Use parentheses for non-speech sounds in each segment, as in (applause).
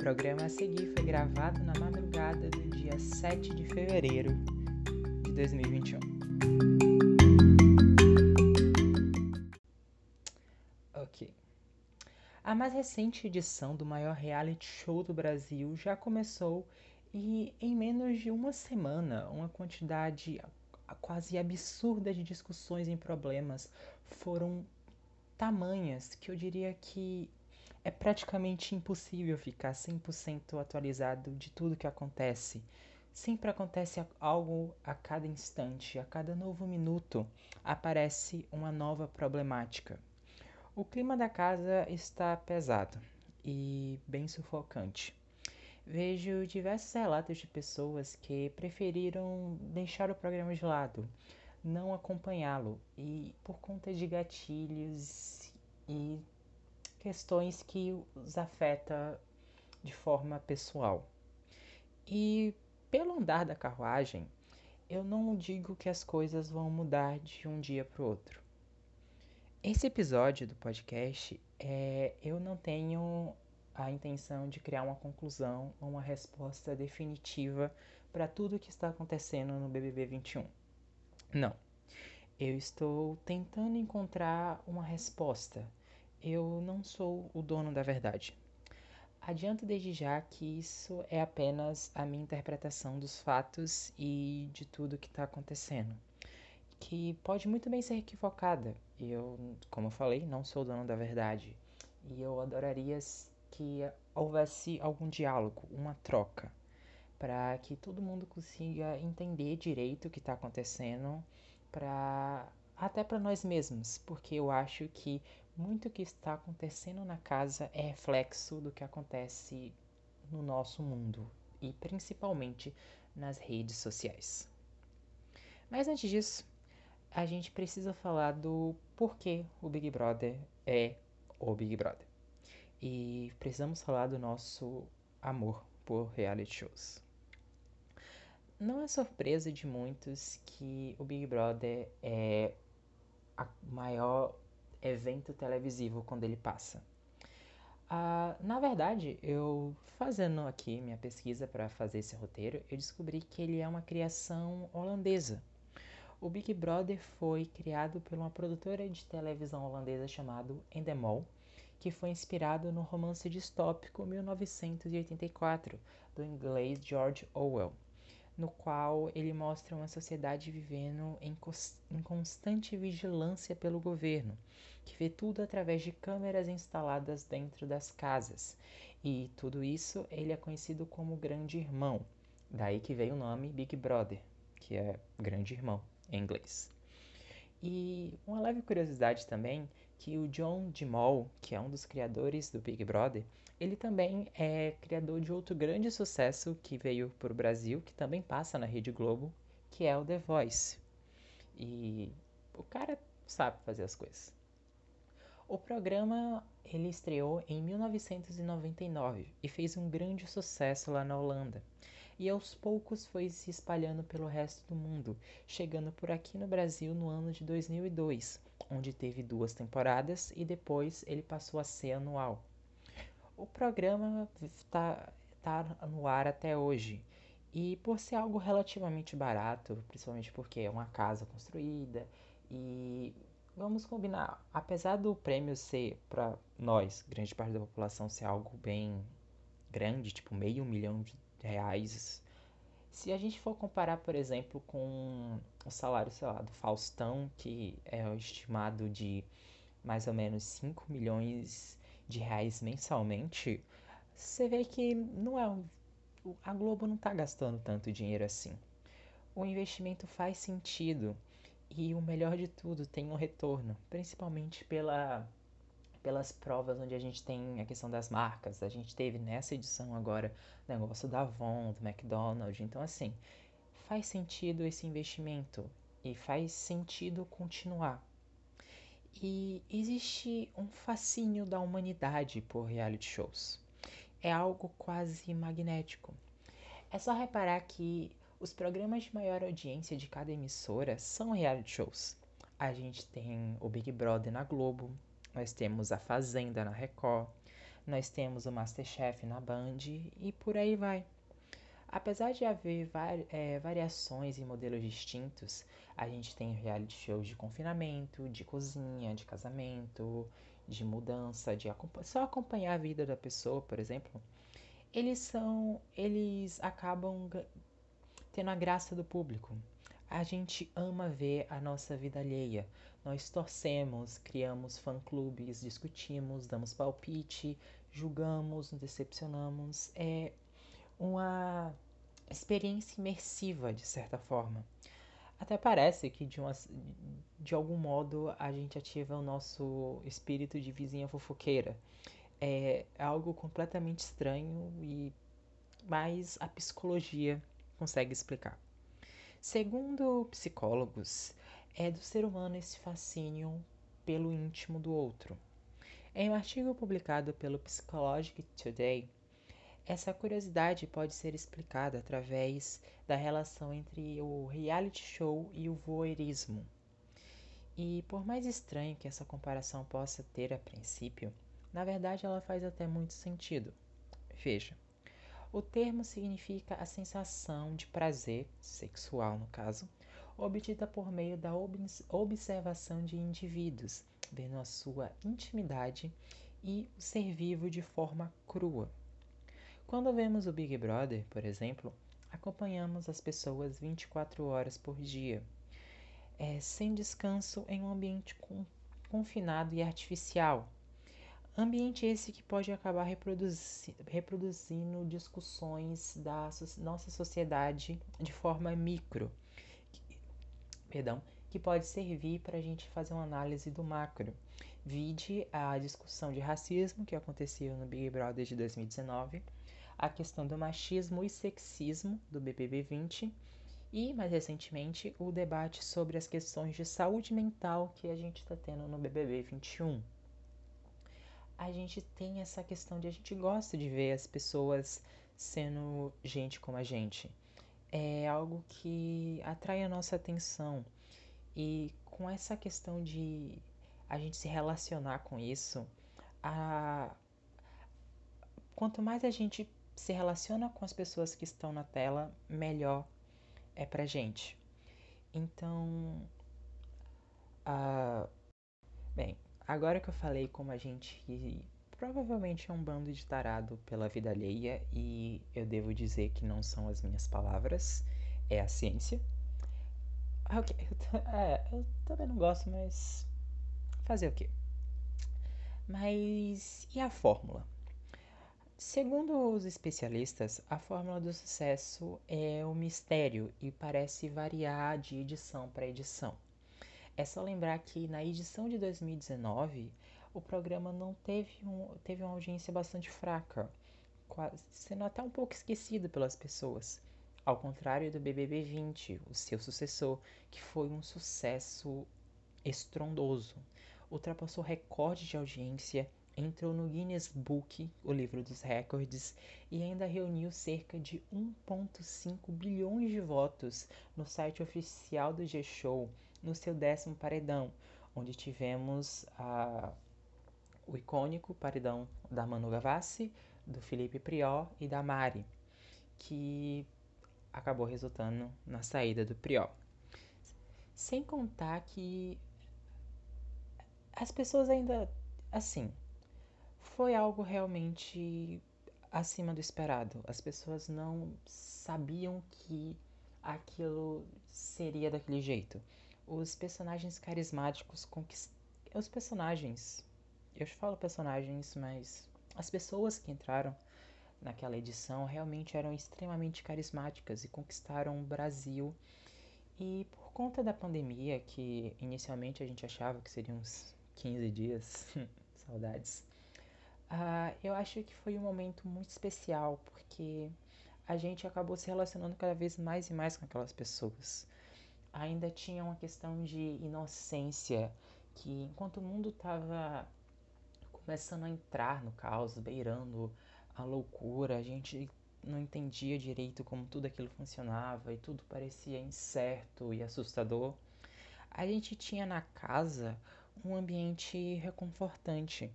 programa a seguir foi gravado na madrugada do dia 7 de fevereiro de 2021. Ok. A mais recente edição do maior reality show do Brasil já começou e, em menos de uma semana, uma quantidade quase absurda de discussões e problemas foram tamanhas que eu diria que é praticamente impossível ficar 100% atualizado de tudo que acontece. Sempre acontece algo a cada instante, a cada novo minuto aparece uma nova problemática. O clima da casa está pesado e bem sufocante. Vejo diversos relatos de pessoas que preferiram deixar o programa de lado, não acompanhá-lo e por conta de gatilhos e questões que os afeta de forma pessoal. E pelo andar da carruagem, eu não digo que as coisas vão mudar de um dia para o outro. Esse episódio do podcast, é, eu não tenho a intenção de criar uma conclusão ou uma resposta definitiva para tudo o que está acontecendo no BBB 21. Não. Eu estou tentando encontrar uma resposta eu não sou o dono da verdade. Adianto desde já que isso é apenas a minha interpretação dos fatos e de tudo que está acontecendo, que pode muito bem ser equivocada. Eu, como eu falei, não sou o dono da verdade e eu adoraria que houvesse algum diálogo, uma troca, para que todo mundo consiga entender direito o que está acontecendo, para até para nós mesmos, porque eu acho que muito que está acontecendo na casa é reflexo do que acontece no nosso mundo e principalmente nas redes sociais. Mas antes disso, a gente precisa falar do porquê o Big Brother é o Big Brother. E precisamos falar do nosso amor por reality shows. Não é surpresa de muitos que o Big Brother é a maior evento televisivo quando ele passa. Ah, na verdade, eu fazendo aqui minha pesquisa para fazer esse roteiro, eu descobri que ele é uma criação holandesa. O Big Brother foi criado por uma produtora de televisão holandesa chamada Endemol, que foi inspirado no romance distópico 1984 do inglês George Orwell no qual ele mostra uma sociedade vivendo em, em constante vigilância pelo governo, que vê tudo através de câmeras instaladas dentro das casas. E tudo isso ele é conhecido como Grande Irmão, daí que veio o nome Big Brother, que é Grande Irmão em inglês. E uma leve curiosidade também que o John DeMol, que é um dos criadores do Big Brother, ele também é criador de outro grande sucesso que veio para o Brasil, que também passa na Rede Globo, que é o The Voice. E o cara sabe fazer as coisas. O programa ele estreou em 1999 e fez um grande sucesso lá na Holanda. E aos poucos foi se espalhando pelo resto do mundo, chegando por aqui no Brasil no ano de 2002, onde teve duas temporadas e depois ele passou a ser anual. O programa está tá no ar até hoje. E por ser algo relativamente barato, principalmente porque é uma casa construída e vamos combinar, apesar do prêmio ser para nós, grande parte da população ser algo bem grande, tipo meio milhão de reais, se a gente for comparar, por exemplo, com o salário, sei lá, do Faustão, que é estimado de mais ou menos 5 milhões de reais mensalmente, você vê que não é a Globo não está gastando tanto dinheiro assim. O investimento faz sentido e o melhor de tudo tem um retorno, principalmente pela pelas provas onde a gente tem a questão das marcas. A gente teve nessa edição agora negócio da Avon, do McDonald's. Então, assim, faz sentido esse investimento e faz sentido continuar. E existe um fascínio da humanidade por reality shows. É algo quase magnético. É só reparar que os programas de maior audiência de cada emissora são reality shows. A gente tem o Big Brother na Globo, nós temos a Fazenda na Record, nós temos o Masterchef na Band e por aí vai. Apesar de haver vari, é, variações e modelos distintos, a gente tem reality shows de confinamento, de cozinha, de casamento, de mudança, de só acompanhar a vida da pessoa, por exemplo. Eles são, eles acabam tendo a graça do público. A gente ama ver a nossa vida alheia. Nós torcemos, criamos fã-clubes, discutimos, damos palpite, julgamos, nos decepcionamos. É uma experiência imersiva, de certa forma. Até parece que, de, uma, de algum modo, a gente ativa o nosso espírito de vizinha fofoqueira. É algo completamente estranho e mas a psicologia consegue explicar. Segundo psicólogos, é do ser humano esse fascínio pelo íntimo do outro. Em um artigo publicado pelo Psychological Today, essa curiosidade pode ser explicada através da relação entre o reality show e o voyeurismo. E por mais estranho que essa comparação possa ter a princípio, na verdade ela faz até muito sentido. Veja, o termo significa a sensação de prazer, sexual no caso, obtida por meio da observação de indivíduos, vendo a sua intimidade e o ser vivo de forma crua. Quando vemos o Big Brother, por exemplo, acompanhamos as pessoas 24 horas por dia, é, sem descanso em um ambiente confinado e artificial, Ambiente esse que pode acabar reproduzi reproduzindo discussões da so nossa sociedade de forma micro, que, perdão, que pode servir para a gente fazer uma análise do macro. Vide a discussão de racismo que aconteceu no Big Brother de 2019, a questão do machismo e sexismo do BBB 20 e, mais recentemente, o debate sobre as questões de saúde mental que a gente está tendo no BBB 21 a gente tem essa questão de a gente gosta de ver as pessoas sendo gente como a gente. É algo que atrai a nossa atenção. E com essa questão de a gente se relacionar com isso, a... quanto mais a gente se relaciona com as pessoas que estão na tela, melhor é pra gente. Então, uh... bem, Agora que eu falei como a gente provavelmente é um bando de tarado pela vida alheia e eu devo dizer que não são as minhas palavras, é a ciência. Ok, é, eu também não gosto, mas fazer o quê? Mas e a fórmula? Segundo os especialistas, a fórmula do sucesso é um mistério e parece variar de edição para edição. É só lembrar que na edição de 2019 o programa não teve, um, teve uma audiência bastante fraca, quase, sendo até um pouco esquecido pelas pessoas. Ao contrário do BBB 20, o seu sucessor, que foi um sucesso estrondoso. Ultrapassou recorde de audiência, entrou no Guinness Book, o livro dos recordes, e ainda reuniu cerca de 1,5 bilhões de votos no site oficial do G-Show no seu décimo paredão, onde tivemos a, o icônico paredão da Manu Gavassi, do Felipe Prior e da Mari, que acabou resultando na saída do Prior. Sem contar que as pessoas ainda, assim, foi algo realmente acima do esperado. As pessoas não sabiam que aquilo seria daquele jeito os personagens carismáticos conquistaram. Os personagens. Eu falo personagens, mas as pessoas que entraram naquela edição realmente eram extremamente carismáticas e conquistaram o Brasil. E por conta da pandemia, que inicialmente a gente achava que seriam uns 15 dias, (laughs) saudades, uh, eu acho que foi um momento muito especial, porque a gente acabou se relacionando cada vez mais e mais com aquelas pessoas ainda tinha uma questão de inocência que enquanto o mundo estava começando a entrar no caos, beirando a loucura, a gente não entendia direito como tudo aquilo funcionava e tudo parecia incerto e assustador. A gente tinha na casa um ambiente reconfortante.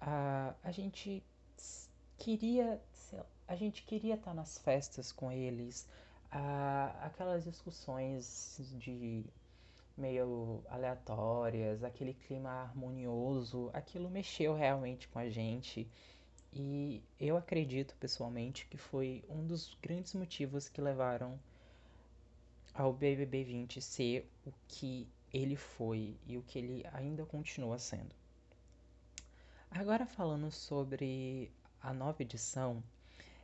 A, a gente queria a gente queria estar nas festas com eles a, aquelas discussões de meio aleatórias aquele clima harmonioso aquilo mexeu realmente com a gente e eu acredito pessoalmente que foi um dos grandes motivos que levaram ao BBB 20 ser o que ele foi e o que ele ainda continua sendo. Agora falando sobre a nova edição,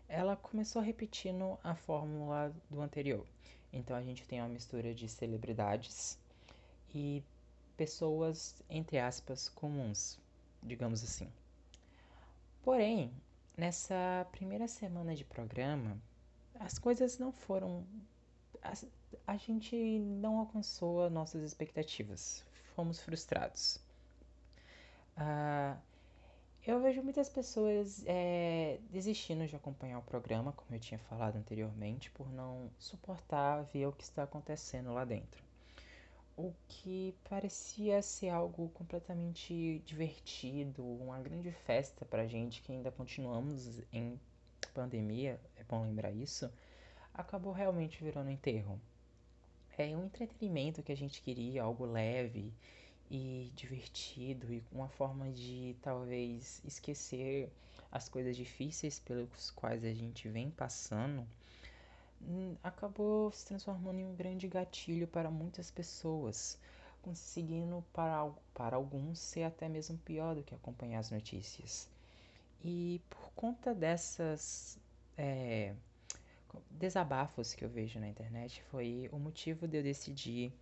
ela começou repetindo a fórmula do anterior. Então a gente tem uma mistura de celebridades e pessoas, entre aspas, comuns, digamos assim. Porém, nessa primeira semana de programa, as coisas não foram. A, a gente não alcançou as nossas expectativas. Fomos frustrados. Uh, eu vejo muitas pessoas é, desistindo de acompanhar o programa, como eu tinha falado anteriormente, por não suportar ver o que está acontecendo lá dentro. O que parecia ser algo completamente divertido, uma grande festa pra gente que ainda continuamos em pandemia, é bom lembrar isso, acabou realmente virando enterro. É um entretenimento que a gente queria, algo leve, e divertido e uma forma de talvez esquecer as coisas difíceis pelos quais a gente vem passando, hum, acabou se transformando em um grande gatilho para muitas pessoas, conseguindo para, para alguns ser até mesmo pior do que acompanhar as notícias. E por conta dessas é, desabafos que eu vejo na internet, foi o motivo de eu decidir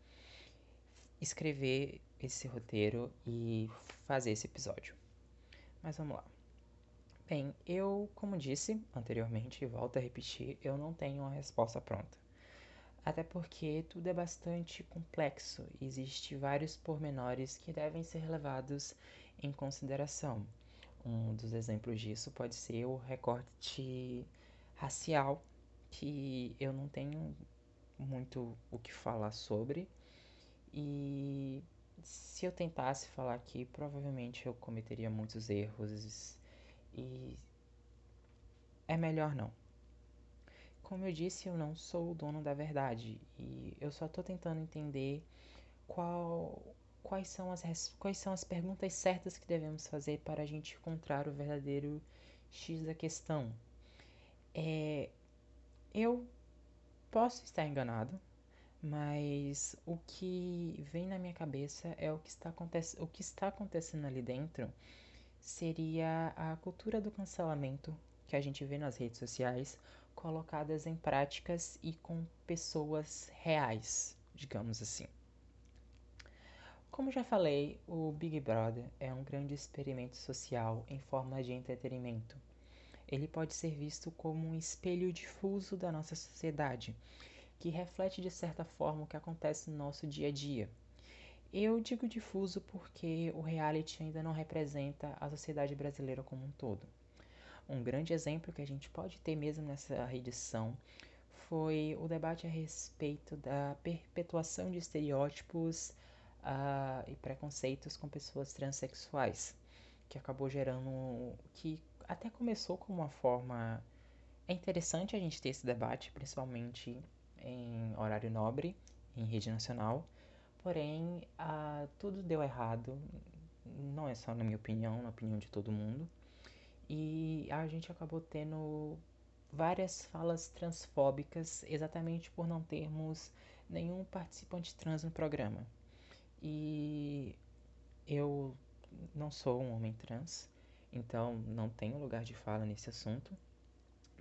escrever esse roteiro e fazer esse episódio. Mas vamos lá. Bem, eu, como disse anteriormente, e volto a repetir, eu não tenho uma resposta pronta. Até porque tudo é bastante complexo existem vários pormenores que devem ser levados em consideração. Um dos exemplos disso pode ser o recorte racial, que eu não tenho muito o que falar sobre. E se eu tentasse falar aqui, provavelmente eu cometeria muitos erros e é melhor não. Como eu disse, eu não sou o dono da verdade e eu só estou tentando entender qual, quais, são as, quais são as perguntas certas que devemos fazer para a gente encontrar o verdadeiro X da questão. É, eu posso estar enganado, mas o que vem na minha cabeça é o que está, o que está acontecendo ali dentro seria a cultura do cancelamento que a gente vê nas redes sociais colocadas em práticas e com pessoas reais, digamos assim. Como já falei, o Big Brother é um grande experimento social em forma de entretenimento. Ele pode ser visto como um espelho difuso da nossa sociedade que reflete de certa forma o que acontece no nosso dia a dia. Eu digo difuso porque o reality ainda não representa a sociedade brasileira como um todo. Um grande exemplo que a gente pode ter mesmo nessa edição foi o debate a respeito da perpetuação de estereótipos uh, e preconceitos com pessoas transexuais, que acabou gerando. que até começou como uma forma. É interessante a gente ter esse debate, principalmente em horário nobre, em rede nacional. Porém, tudo deu errado. Não é só na minha opinião, na opinião de todo mundo. E a gente acabou tendo várias falas transfóbicas exatamente por não termos nenhum participante trans no programa. E eu não sou um homem trans, então não tenho lugar de fala nesse assunto.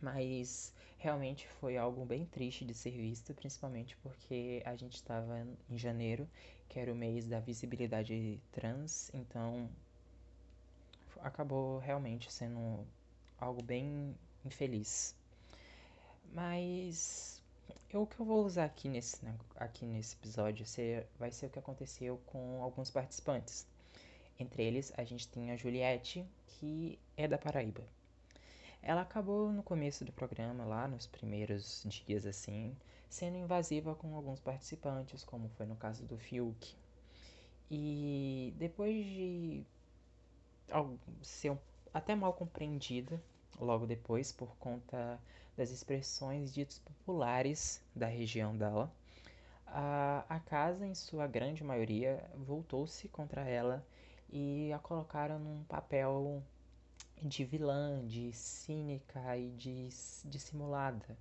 Mas realmente foi algo bem triste de ser visto, principalmente porque a gente estava em janeiro, que era o mês da visibilidade trans, então acabou realmente sendo algo bem infeliz. Mas eu, o que eu vou usar aqui nesse, aqui nesse episódio ser, vai ser o que aconteceu com alguns participantes. Entre eles, a gente tem a Juliette, que é da Paraíba. Ela acabou no começo do programa, lá nos primeiros dias assim, sendo invasiva com alguns participantes, como foi no caso do Fiuk. E depois de ser até mal compreendida logo depois por conta das expressões ditas populares da região dela. A, a casa, em sua grande maioria, voltou-se contra ela e a colocaram num papel de vilã, de cínica e de dissimulada.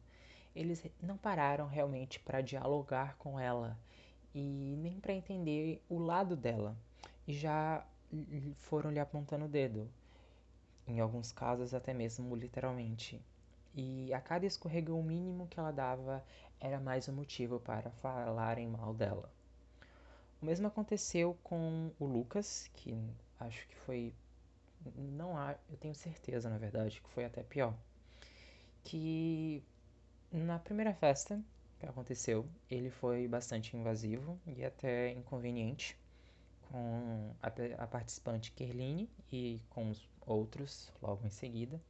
Eles não pararam realmente para dialogar com ela e nem para entender o lado dela. E já foram lhe apontando o dedo, em alguns casos até mesmo literalmente. E a cada escorregão mínimo que ela dava era mais um motivo para falarem mal dela. O mesmo aconteceu com o Lucas, que acho que foi não há, eu tenho certeza, na verdade, que foi até pior. Que na primeira festa que aconteceu, ele foi bastante invasivo e até inconveniente com a, a participante Kerline e com os outros logo em seguida.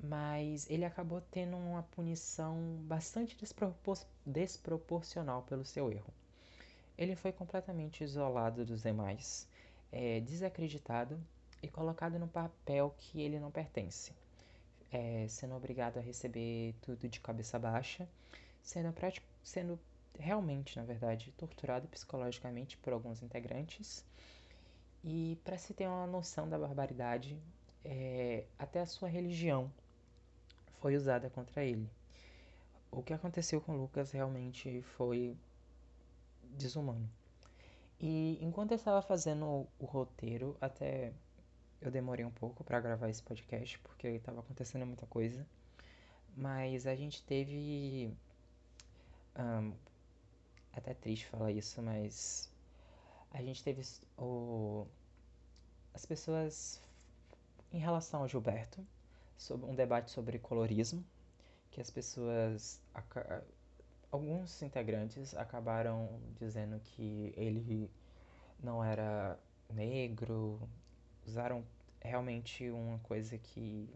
Mas ele acabou tendo uma punição bastante despropor desproporcional pelo seu erro. Ele foi completamente isolado dos demais, é, desacreditado e colocado no papel que ele não pertence, é, sendo obrigado a receber tudo de cabeça baixa, sendo, sendo realmente, na verdade, torturado psicologicamente por alguns integrantes. E para se ter uma noção da barbaridade, é, até a sua religião foi usada contra ele. O que aconteceu com Lucas realmente foi desumano. E enquanto eu estava fazendo o, o roteiro, até eu demorei um pouco para gravar esse podcast porque estava acontecendo muita coisa. Mas a gente teve. Um, até triste falar isso, mas. A gente teve o, as pessoas. Em relação ao Gilberto, sobre um debate sobre colorismo, que as pessoas. Alguns integrantes acabaram dizendo que ele não era negro, usaram realmente uma coisa que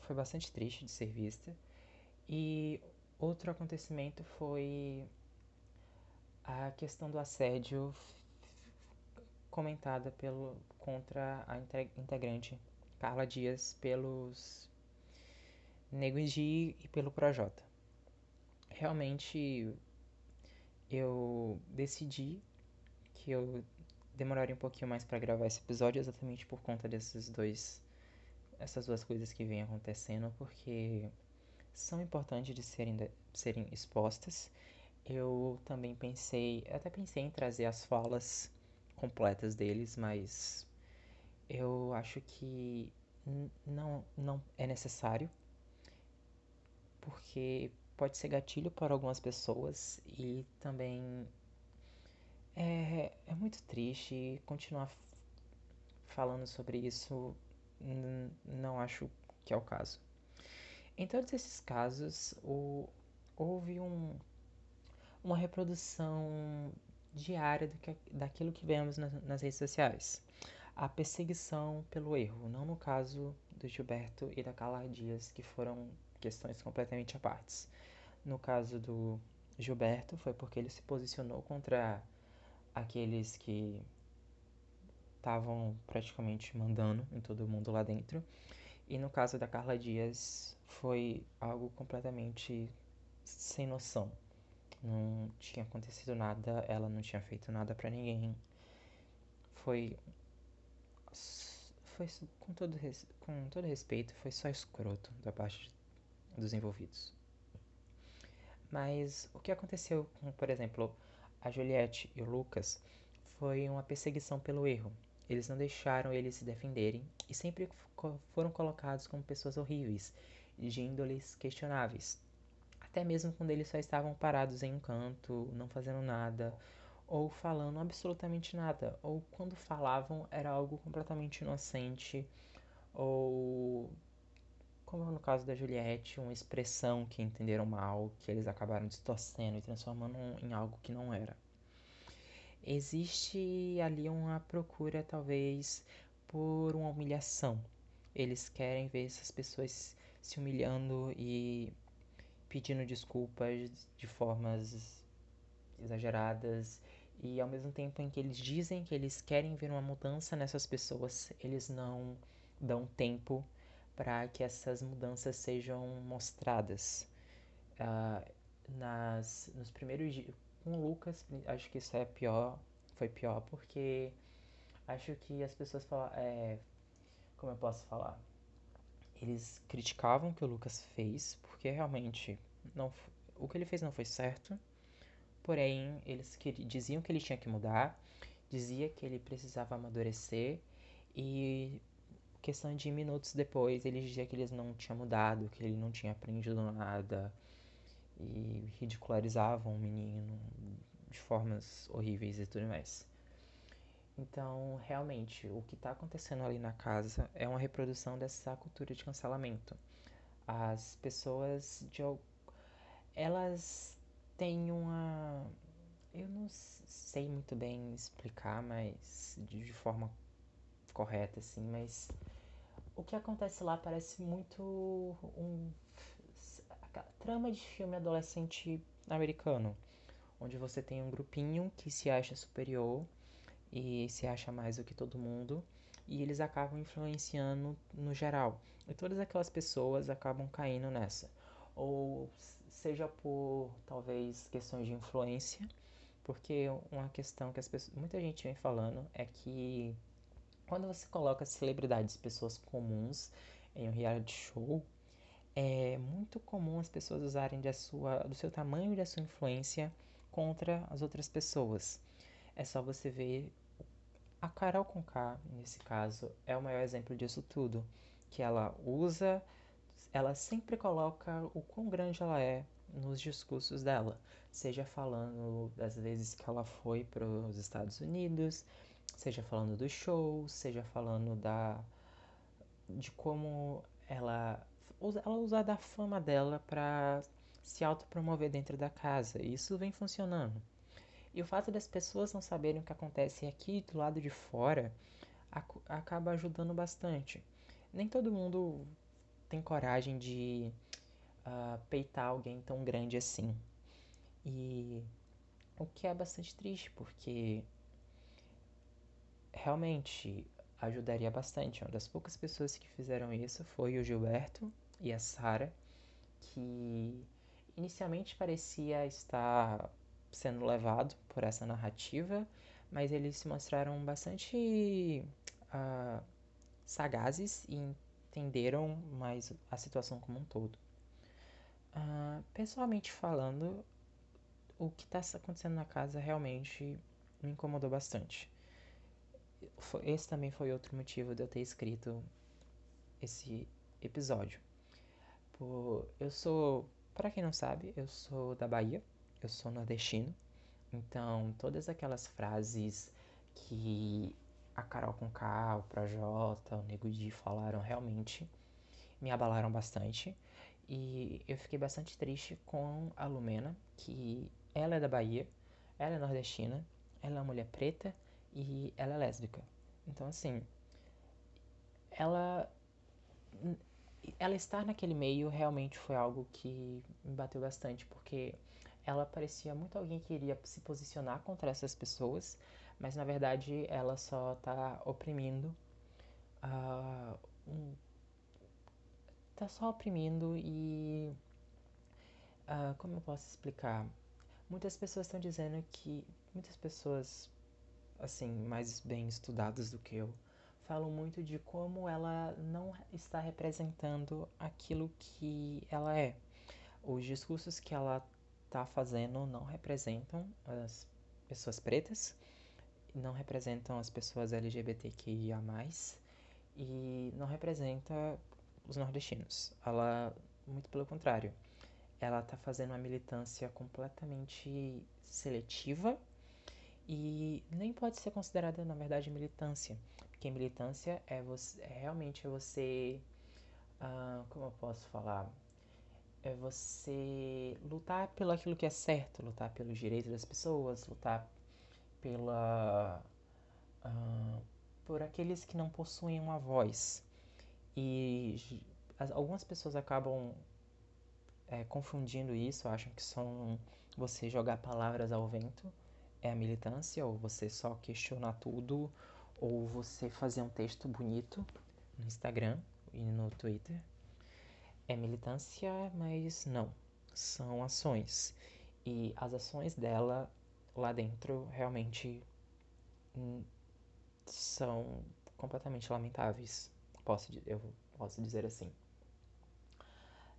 foi bastante triste de ser vista. E outro acontecimento foi a questão do assédio comentada pelo contra a integrante Carla Dias pelos Nego e pelo Projota. Realmente eu decidi que eu demoraria um pouquinho mais para gravar esse episódio exatamente por conta desses dois essas duas coisas que vêm acontecendo porque são importantes de serem de, serem expostas. Eu também pensei, até pensei em trazer as falas completas deles, mas eu acho que não não é necessário porque pode ser gatilho para algumas pessoas e também é, é muito triste continuar falando sobre isso. Não acho que é o caso. Em todos esses casos, o, houve um, uma reprodução diária do que, daquilo que vemos nas, nas redes sociais. A perseguição pelo erro, não no caso do Gilberto e da Carla Dias, que foram questões completamente à parte. No caso do Gilberto, foi porque ele se posicionou contra aqueles que estavam praticamente mandando em todo mundo lá dentro. E no caso da Carla Dias, foi algo completamente sem noção. Não tinha acontecido nada, ela não tinha feito nada para ninguém. Foi. Foi com todo, com todo respeito, foi só escroto da parte dos envolvidos. Mas o que aconteceu com, por exemplo, a Juliette e o Lucas foi uma perseguição pelo erro. Eles não deixaram eles se defenderem e sempre foram colocados como pessoas horríveis, de índoles questionáveis. Até mesmo quando eles só estavam parados em um canto, não fazendo nada, ou falando absolutamente nada, ou quando falavam era algo completamente inocente, ou como no caso da Juliette, uma expressão que entenderam mal, que eles acabaram distorcendo e transformando em algo que não era. Existe ali uma procura, talvez, por uma humilhação. Eles querem ver essas pessoas se humilhando e pedindo desculpas de formas exageradas E ao mesmo tempo em que eles dizem que eles querem ver uma mudança nessas pessoas, eles não dão tempo para que essas mudanças sejam mostradas. Uh, nas, nos primeiros dias, com o Lucas, acho que isso é pior, foi pior porque acho que as pessoas falam, é, como eu posso falar? Eles criticavam o que o Lucas fez, porque realmente não, o que ele fez não foi certo. Porém, eles que, diziam que ele tinha que mudar, dizia que ele precisava amadurecer e questão de minutos depois ele dizia que eles não tinha mudado, que ele não tinha aprendido nada e ridicularizavam o menino de formas horríveis e tudo mais. Então, realmente, o que está acontecendo ali na casa é uma reprodução dessa cultura de cancelamento. As pessoas de elas têm uma eu não sei muito bem explicar, mas de forma correta assim, mas o que acontece lá parece muito um trama de filme adolescente americano, onde você tem um grupinho que se acha superior e se acha mais do que todo mundo, e eles acabam influenciando no geral. E todas aquelas pessoas acabam caindo nessa. Ou seja por talvez questões de influência, porque uma questão que as pessoas, muita gente vem falando é que quando você coloca celebridades, pessoas comuns em um reality show, é muito comum as pessoas usarem da sua, do seu tamanho e da sua influência contra as outras pessoas. É só você ver a Carol Conká, nesse caso, é o maior exemplo disso tudo, que ela usa, ela sempre coloca o quão grande ela é nos discursos dela, seja falando das vezes que ela foi para os Estados Unidos, seja falando do show, seja falando da de como ela ela usa da fama dela para se autopromover dentro da casa. E isso vem funcionando. E o fato das pessoas não saberem o que acontece aqui do lado de fora acaba ajudando bastante. Nem todo mundo tem coragem de uh, peitar alguém tão grande assim. E o que é bastante triste, porque realmente ajudaria bastante. Uma das poucas pessoas que fizeram isso foi o Gilberto e a Sara, que inicialmente parecia estar sendo levado por essa narrativa, mas eles se mostraram bastante uh, sagazes e entenderam mais a situação como um todo. Uh, pessoalmente falando, o que está acontecendo na casa realmente me incomodou bastante. Esse também foi outro motivo de eu ter escrito esse episódio. Eu sou, para quem não sabe, eu sou da Bahia, eu sou nordestino, então todas aquelas frases que a Carol com K, o Projota, o Nego Di falaram realmente me abalaram bastante. E eu fiquei bastante triste com a Lumena, que ela é da Bahia, ela é nordestina, ela é uma mulher preta e ela é lésbica. Então, assim, ela ela estar naquele meio realmente foi algo que me bateu bastante, porque ela parecia muito alguém que iria se posicionar contra essas pessoas, mas na verdade ela só está oprimindo. Uh, um, tá só oprimindo e. Uh, como eu posso explicar? Muitas pessoas estão dizendo que. Muitas pessoas, assim, mais bem estudadas do que eu, falam muito de como ela não está representando aquilo que ela é. Os discursos que ela está fazendo não representam as pessoas pretas, não representam as pessoas LGBTQIA+, e não representa os nordestinos. Ela, muito pelo contrário, ela está fazendo uma militância completamente seletiva e nem pode ser considerada, na verdade, militância. Porque militância é, você, é realmente você. Uh, como eu posso falar? é você lutar pelo aquilo que é certo, lutar pelos direitos das pessoas, lutar pela uh, por aqueles que não possuem uma voz. E as, algumas pessoas acabam é, confundindo isso, acham que são você jogar palavras ao vento. É a militância, ou você só questionar tudo, ou você fazer um texto bonito no Instagram e no Twitter. É militância, mas não. São ações. E as ações dela lá dentro realmente são completamente lamentáveis. Posso, eu posso dizer assim.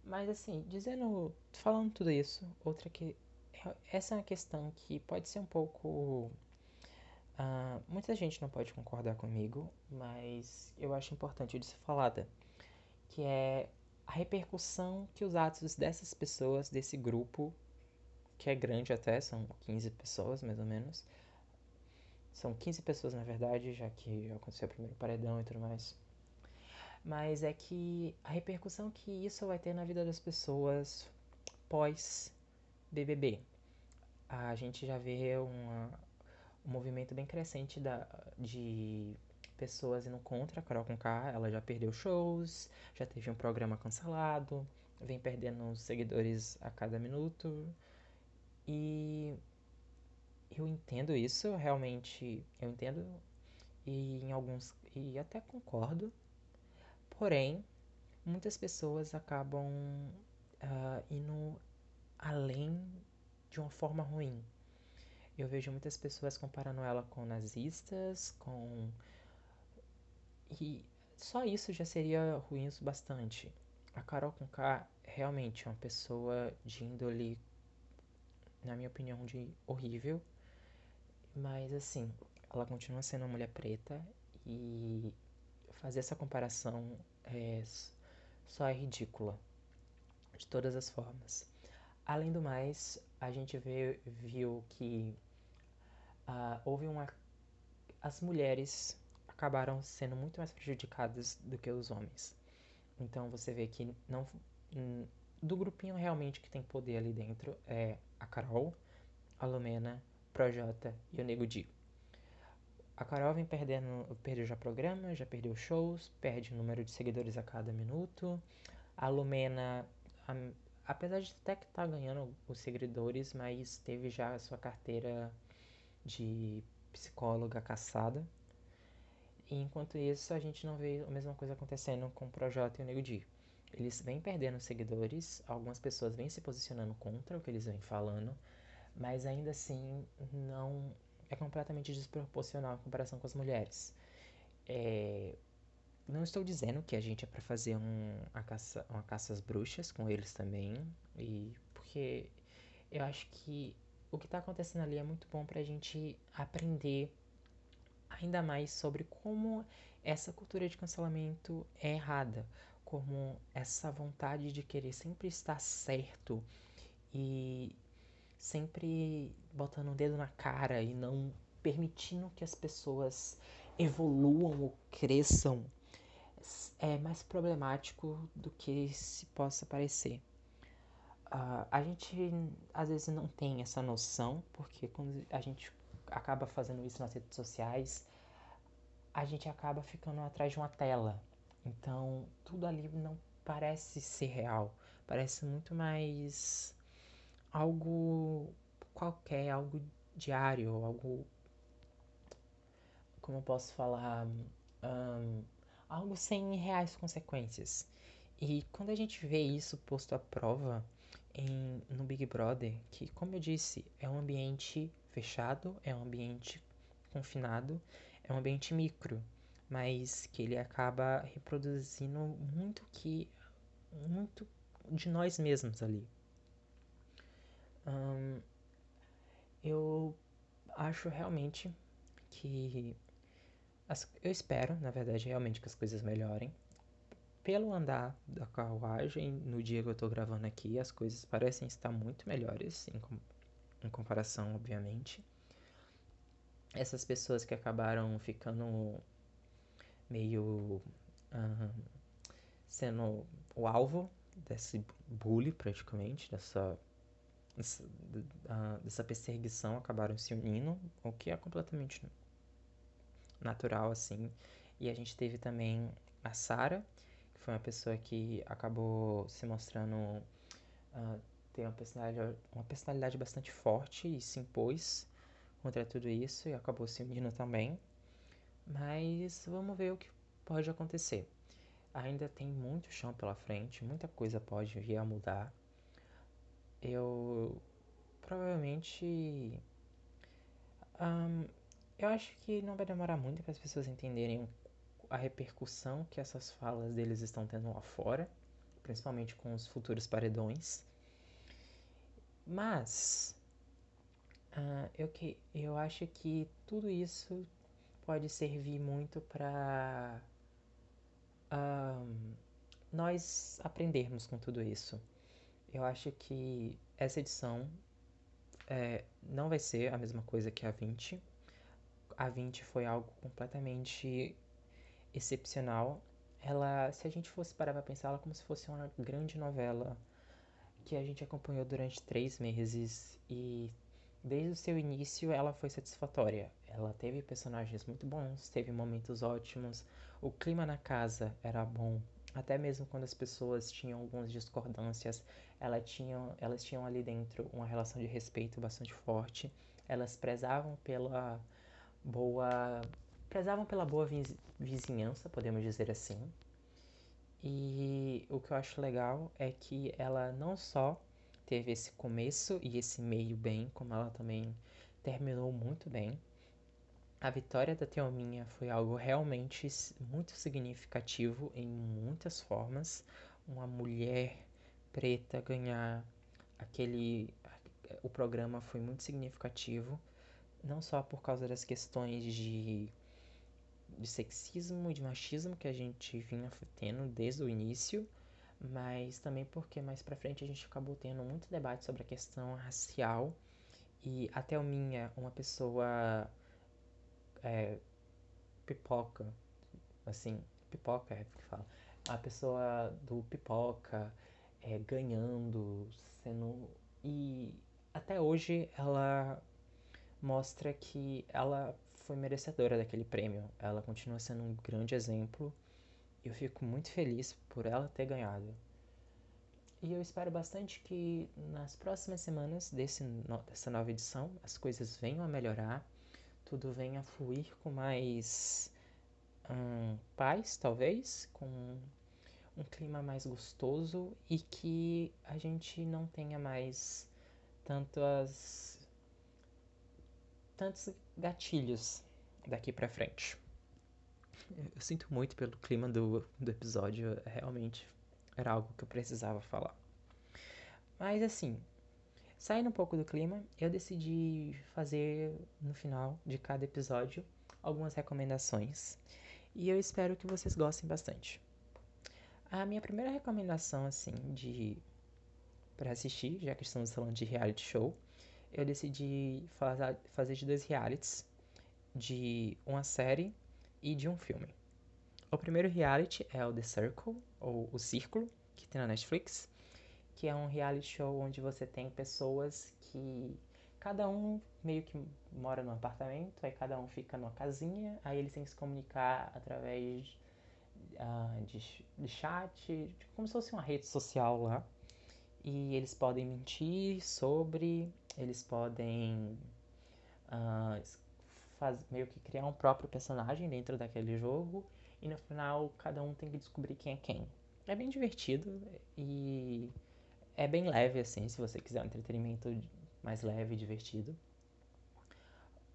Mas assim, dizendo, falando tudo isso, outra que essa é uma questão que pode ser um pouco uh, muita gente não pode concordar comigo, mas eu acho importante de ser falada, que é a repercussão que os atos dessas pessoas, desse grupo, que é grande até, são 15 pessoas mais ou menos, são 15 pessoas na verdade, já que aconteceu o primeiro paredão e tudo mais. Mas é que a repercussão que isso vai ter na vida das pessoas pós BBB. A gente já vê uma, um movimento bem crescente da, de pessoas indo contra a Carol. Ela já perdeu shows, já teve um programa cancelado, vem perdendo seguidores a cada minuto. E eu entendo isso, realmente eu entendo e em alguns e até concordo. Porém, muitas pessoas acabam uh, indo além de uma forma ruim. Eu vejo muitas pessoas comparando ela com nazistas, com. E só isso já seria ruim o bastante. A Carol Conká realmente é uma pessoa de índole, na minha opinião, de horrível. Mas assim, ela continua sendo uma mulher preta e fazer essa comparação é, só é ridícula. De todas as formas. Além do mais, a gente vê, viu que uh, houve uma. As mulheres acabaram sendo muito mais prejudicadas do que os homens. Então você vê que não. Do grupinho realmente que tem poder ali dentro é a Carol, a Lumena, Projota e o Nego Di. A Carol vem perdendo, perdeu já programa, já perdeu shows, perde o número de seguidores a cada minuto. A Lumena, apesar de até que tá ganhando os seguidores, mas teve já a sua carteira de psicóloga caçada. E enquanto isso, a gente não vê a mesma coisa acontecendo com o Projota e o Nego Di. Eles vêm perdendo seguidores, algumas pessoas vêm se posicionando contra o que eles vêm falando, mas ainda assim não é completamente desproporcional em comparação com as mulheres. É, não estou dizendo que a gente é para fazer um, a caça, uma caça às bruxas com eles também, e porque eu acho que o que está acontecendo ali é muito bom para a gente aprender ainda mais sobre como essa cultura de cancelamento é errada, como essa vontade de querer sempre estar certo e sempre botando o um dedo na cara e não permitindo que as pessoas evoluam ou cresçam é mais problemático do que se possa parecer. Uh, a gente às vezes não tem essa noção, porque quando a gente acaba fazendo isso nas redes sociais, a gente acaba ficando atrás de uma tela. Então, tudo ali não parece ser real. Parece muito mais algo qualquer, algo diário, algo. Como eu posso falar? Um, algo sem reais consequências. E quando a gente vê isso posto à prova em, no Big Brother, que, como eu disse, é um ambiente fechado, é um ambiente confinado, é um ambiente micro, mas que ele acaba reproduzindo muito que muito de nós mesmos ali. Eu acho realmente que as, eu espero, na verdade, realmente que as coisas melhorem. Pelo andar da carruagem, no dia que eu tô gravando aqui, as coisas parecem estar muito melhores, em, em comparação, obviamente. Essas pessoas que acabaram ficando meio. Sendo o alvo desse bullying, praticamente, dessa dessa perseguição acabaram se unindo, o que é completamente natural, assim. E a gente teve também a Sara, que foi uma pessoa que acabou se mostrando uh, ter uma personalidade, uma personalidade bastante forte e se impôs contra tudo isso e acabou se unindo também. Mas vamos ver o que pode acontecer. Ainda tem muito chão pela frente, muita coisa pode vir a mudar. Eu provavelmente. Um, eu acho que não vai demorar muito para as pessoas entenderem a repercussão que essas falas deles estão tendo lá fora, principalmente com os futuros paredões. Mas uh, eu, que, eu acho que tudo isso pode servir muito para uh, nós aprendermos com tudo isso. Eu acho que essa edição é, não vai ser a mesma coisa que a 20. A 20 foi algo completamente excepcional. Ela, se a gente fosse parar pra pensar, ela é como se fosse uma grande novela que a gente acompanhou durante três meses e desde o seu início ela foi satisfatória. Ela teve personagens muito bons, teve momentos ótimos, o clima na casa era bom, até mesmo quando as pessoas tinham algumas discordâncias, ela tinha, elas tinham ali dentro uma relação de respeito bastante forte. Elas prezavam pela boa prezavam pela boa vizinhança, podemos dizer assim. E o que eu acho legal é que ela não só teve esse começo e esse meio bem, como ela também terminou muito bem. A vitória da Teominha foi algo realmente muito significativo em muitas formas. Uma mulher preta ganhar aquele. O programa foi muito significativo, não só por causa das questões de de sexismo e de machismo que a gente vinha tendo desde o início, mas também porque mais pra frente a gente acabou tendo muito debate sobre a questão racial e até o minha uma pessoa é, pipoca, assim, pipoca é que fala, a pessoa do pipoca é, ganhando, sendo e até hoje ela mostra que ela foi merecedora daquele prêmio. Ela continua sendo um grande exemplo. Eu fico muito feliz por ela ter ganhado. E eu espero bastante que nas próximas semanas desse, dessa nova edição as coisas venham a melhorar, tudo venha a fluir com mais hum, paz, talvez, com um clima mais gostoso e que a gente não tenha mais tantas tantos gatilhos daqui pra frente. Eu sinto muito pelo clima do, do episódio, realmente era algo que eu precisava falar. Mas assim, saindo um pouco do clima, eu decidi fazer no final de cada episódio algumas recomendações e eu espero que vocês gostem bastante. A minha primeira recomendação, assim, de para assistir, já que estamos falando de reality show, eu decidi fazer de dois realities, de uma série e de um filme. O primeiro reality é o The Circle, ou O Círculo, que tem na Netflix, que é um reality show onde você tem pessoas que cada um meio que mora num apartamento, aí cada um fica numa casinha, aí eles têm que se comunicar através uh, de, de chat, de, como se fosse uma rede social lá. E eles podem mentir sobre eles podem uh, faz, meio que criar um próprio personagem dentro daquele jogo e no final cada um tem que descobrir quem é quem. É bem divertido e é bem leve assim, se você quiser um entretenimento mais leve e divertido.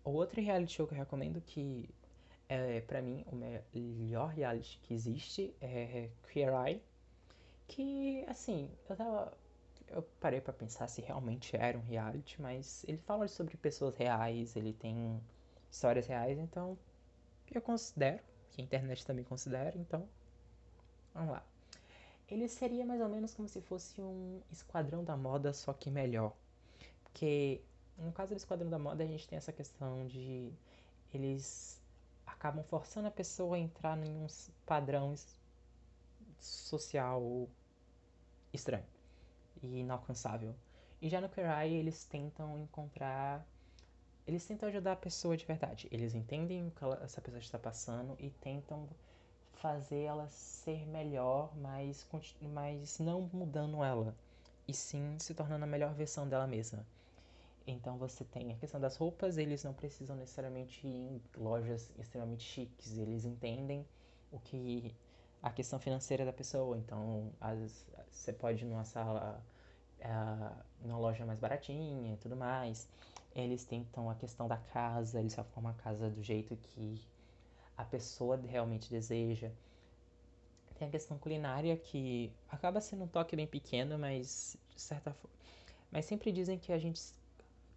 O outro reality show que eu recomendo que é para mim o melhor reality que existe é Queer Eye, que assim, eu tava eu parei para pensar se realmente era um reality, mas ele fala sobre pessoas reais, ele tem histórias reais, então eu considero, que a internet também considera, então vamos lá. Ele seria mais ou menos como se fosse um esquadrão da moda, só que melhor. Porque no caso do esquadrão da moda, a gente tem essa questão de eles acabam forçando a pessoa a entrar em um padrão social estranho e inalcançável. E já no Queer Eye, eles tentam encontrar. Eles tentam ajudar a pessoa de verdade. Eles entendem o que ela, essa pessoa está passando e tentam fazer ela ser melhor, mas, mas não mudando ela, e sim se tornando a melhor versão dela mesma. Então você tem a questão das roupas, eles não precisam necessariamente ir em lojas extremamente chiques, eles entendem o que a questão financeira da pessoa. Então, você pode ir numa sala, uh, numa loja mais baratinha e tudo mais. Eles tentam a questão da casa, eles formam a casa do jeito que a pessoa realmente deseja. Tem a questão culinária que acaba sendo um toque bem pequeno, mas de certa forma. Mas sempre dizem que a gente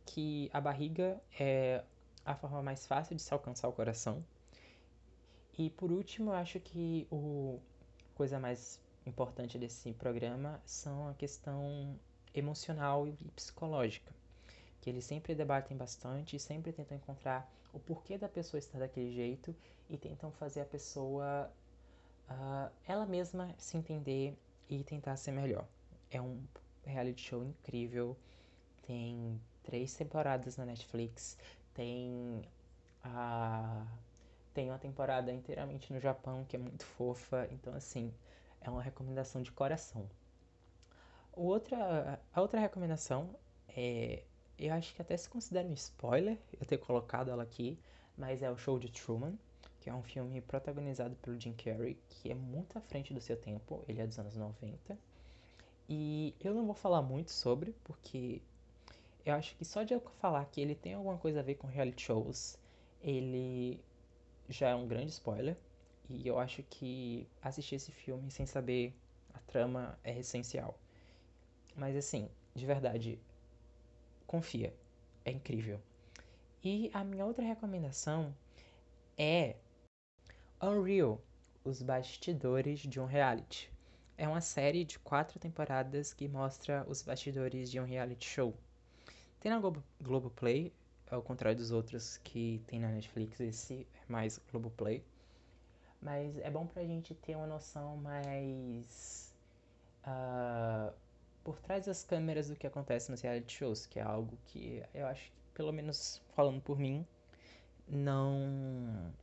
que a barriga é a forma mais fácil de se alcançar o coração. E por último, eu acho que o coisa mais importante desse programa são a questão emocional e psicológica, que eles sempre debatem bastante, sempre tentam encontrar o porquê da pessoa estar daquele jeito e tentam fazer a pessoa uh, ela mesma se entender e tentar ser melhor. É um reality show incrível, tem três temporadas na Netflix, tem a tem uma temporada inteiramente no Japão que é muito fofa, então assim, é uma recomendação de coração. Outra, a outra recomendação é, eu acho que até se considera um spoiler eu ter colocado ela aqui, mas é o Show de Truman, que é um filme protagonizado pelo Jim Carrey, que é muito à frente do seu tempo, ele é dos anos 90. E eu não vou falar muito sobre, porque eu acho que só de eu falar que ele tem alguma coisa a ver com reality shows, ele já é um grande spoiler. E eu acho que assistir esse filme sem saber a trama é essencial. Mas assim, de verdade, confia. É incrível. E a minha outra recomendação é Unreal, os bastidores de um reality. É uma série de quatro temporadas que mostra os bastidores de um reality show. Tem na Globo, Globoplay, ao contrário dos outros que tem na Netflix, esse é mais Globoplay. Mas é bom pra gente ter uma noção mais. Uh, por trás das câmeras do que acontece nos reality shows, que é algo que eu acho que, pelo menos falando por mim, não.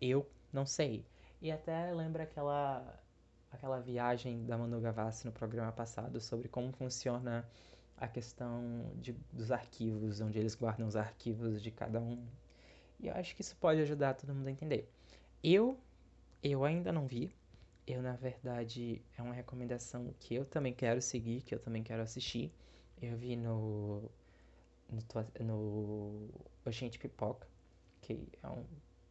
Eu não sei. E até lembra aquela aquela viagem da Manu Gavassi no programa passado sobre como funciona a questão de, dos arquivos, onde eles guardam os arquivos de cada um. E eu acho que isso pode ajudar todo mundo a entender. Eu, eu ainda não vi. Eu, na verdade, é uma recomendação que eu também quero seguir, que eu também quero assistir. Eu vi no, no, no Oxente Pipoca, que é um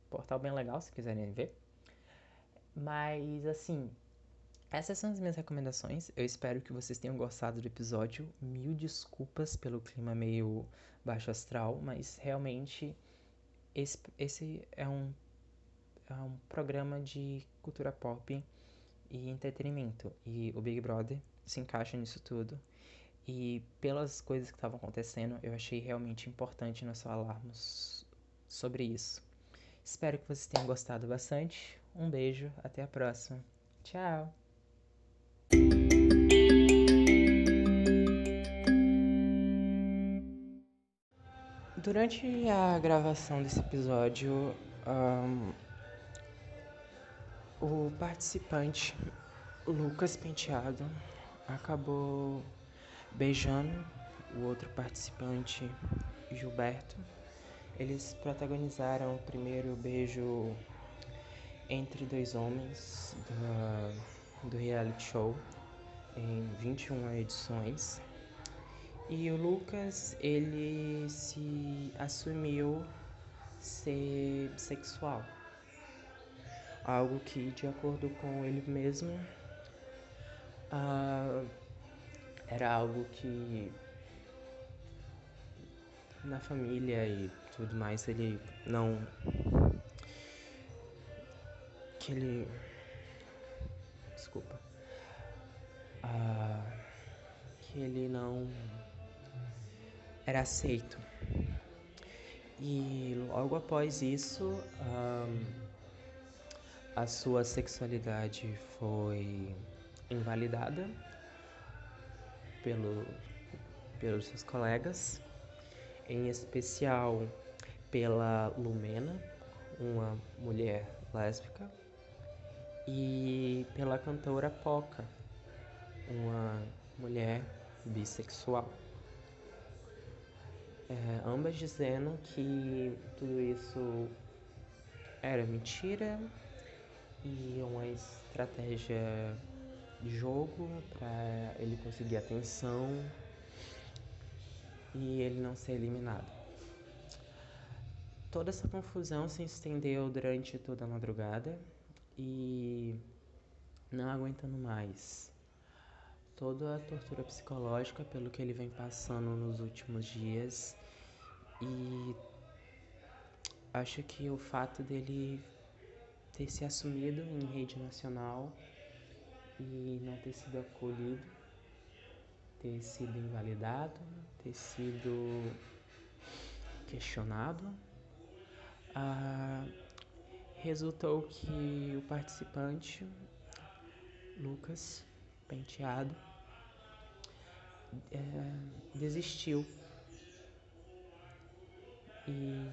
portal bem legal, se quiserem ver. Mas, assim, essas são as minhas recomendações. Eu espero que vocês tenham gostado do episódio. Mil desculpas pelo clima meio baixo astral, mas realmente esse, esse é, um, é um programa de cultura pop e entretenimento. E o Big Brother se encaixa nisso tudo. E pelas coisas que estavam acontecendo, eu achei realmente importante nós falarmos sobre isso. Espero que vocês tenham gostado bastante. Um beijo, até a próxima. Tchau! Durante a gravação desse episódio, um, o participante Lucas Penteado acabou beijando o outro participante Gilberto. Eles protagonizaram o primeiro beijo entre dois homens do, do reality show em 21 edições. E o Lucas, ele se assumiu ser sexual. Algo que, de acordo com ele mesmo, uh, era algo que na família e tudo mais ele não. que ele. desculpa. Uh, que ele não era aceito. E logo após isso, um, a sua sexualidade foi invalidada pelo, pelos seus colegas, em especial pela Lumena, uma mulher lésbica, e pela cantora Poca, uma mulher bissexual. É, ambas dizendo que tudo isso era mentira e uma estratégia de jogo para ele conseguir atenção e ele não ser eliminado. Toda essa confusão se estendeu durante toda a madrugada e não aguentando mais toda a tortura psicológica pelo que ele vem passando nos últimos dias e acho que o fato dele ter se assumido em rede nacional e não ter sido acolhido, ter sido invalidado, ter sido questionado, ah, resultou que o participante, Lucas Penteado, é, desistiu. E,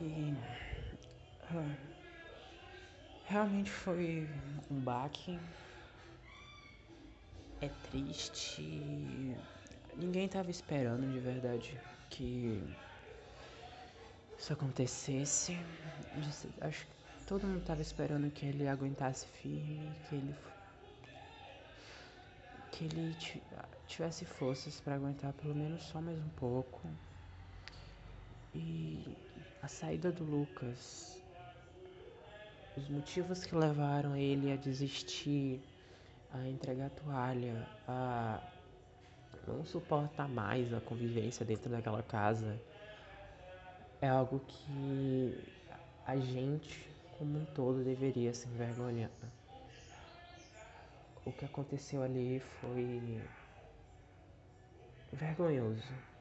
e ah, realmente foi um baque. É triste. Ninguém estava esperando de verdade que isso acontecesse. Acho que todo mundo estava esperando que ele aguentasse firme, que ele que ele tivesse forças para aguentar pelo menos só mais um pouco. E a saída do Lucas, os motivos que levaram ele a desistir, a entregar a toalha, a não suportar mais a convivência dentro daquela casa, é algo que a gente como um todo deveria se envergonhar o que aconteceu ali foi vergonhoso.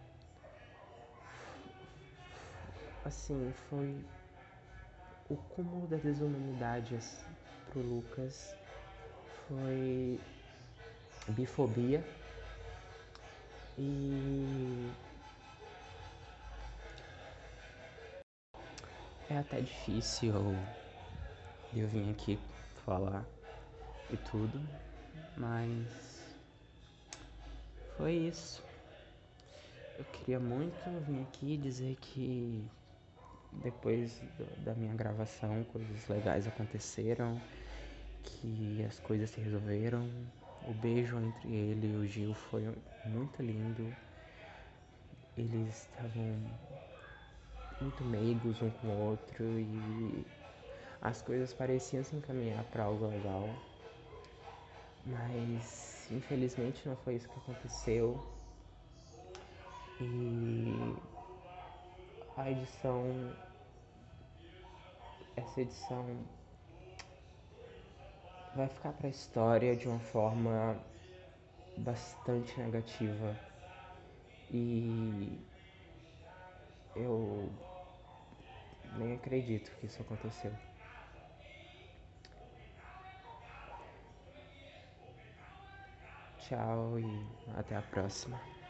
Assim, foi o cúmulo da desumanidade pro Lucas foi bifobia e é até difícil eu vir aqui falar e tudo, mas foi isso. Eu queria muito vir aqui dizer que depois da minha gravação coisas legais aconteceram, que as coisas se resolveram. O beijo entre ele e o Gil foi muito lindo. Eles estavam muito meigos um com o outro e as coisas pareciam se encaminhar para algo legal. Mas infelizmente não foi isso que aconteceu. E a edição. Essa edição vai ficar para a história de uma forma bastante negativa. E eu nem acredito que isso aconteceu. Tchau e até a próxima.